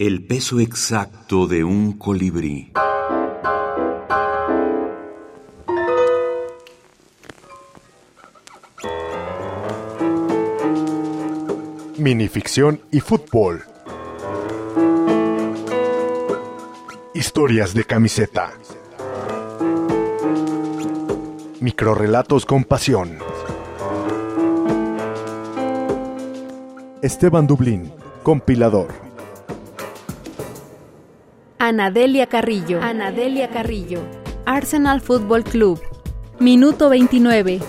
El peso exacto de un colibrí. Minificción y fútbol. Historias de camiseta. Microrrelatos con pasión. Esteban Dublín, compilador. Anadelia Carrillo. Anadelia Carrillo. Arsenal Football Club. Minuto 29.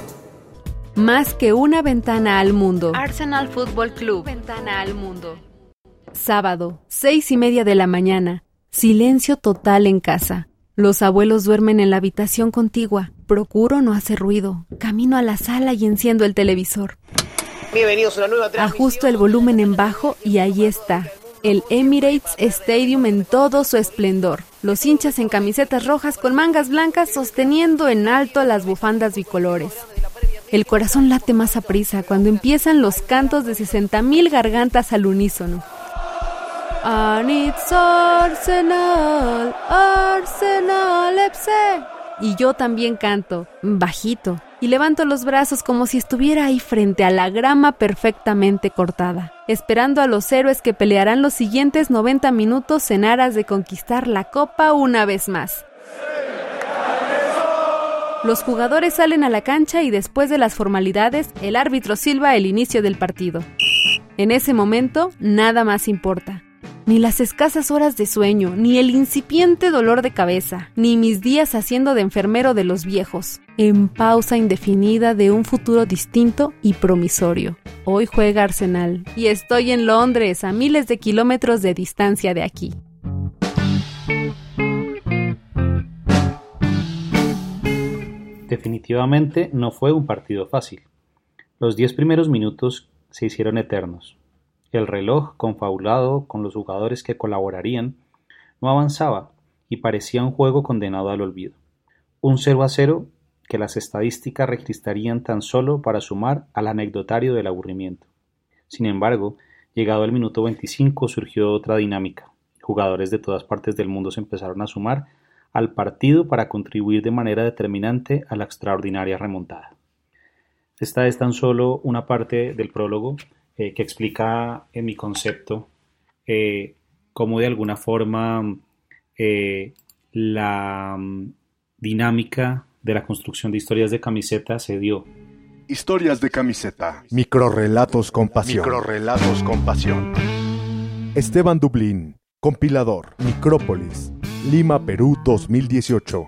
Más que una ventana al mundo. Arsenal Football Club. Ventana al mundo. Sábado, seis y media de la mañana. Silencio total en casa. Los abuelos duermen en la habitación contigua. Procuro no hacer ruido. Camino a la sala y enciendo el televisor. Bienvenidos a una nueva Ajusto el volumen en bajo y ahí está. El Emirates Stadium en todo su esplendor. Los hinchas en camisetas rojas con mangas blancas sosteniendo en alto las bufandas bicolores. El corazón late más a prisa cuando empiezan los cantos de 60.000 gargantas al unísono. Anitz Arsenal, Arsenal. Y yo también canto, bajito, y levanto los brazos como si estuviera ahí frente a la grama perfectamente cortada, esperando a los héroes que pelearán los siguientes 90 minutos en aras de conquistar la copa una vez más. Los jugadores salen a la cancha y después de las formalidades, el árbitro silba el inicio del partido. En ese momento, nada más importa ni las escasas horas de sueño, ni el incipiente dolor de cabeza, ni mis días haciendo de enfermero de los viejos, en pausa indefinida de un futuro distinto y promisorio. Hoy juega Arsenal y estoy en Londres, a miles de kilómetros de distancia de aquí. Definitivamente no fue un partido fácil. Los diez primeros minutos se hicieron eternos. El reloj, confabulado con los jugadores que colaborarían, no avanzaba y parecía un juego condenado al olvido. Un 0 a 0 que las estadísticas registrarían tan solo para sumar al anecdotario del aburrimiento. Sin embargo, llegado el minuto 25 surgió otra dinámica. Jugadores de todas partes del mundo se empezaron a sumar al partido para contribuir de manera determinante a la extraordinaria remontada. Esta es tan solo una parte del prólogo eh, que explica en mi concepto eh, cómo de alguna forma eh, la mm, dinámica de la construcción de historias de camiseta se dio. Historias de camiseta. Microrrelatos con pasión. Microrrelatos con pasión. Esteban Dublín, compilador, Micrópolis, Lima, Perú 2018.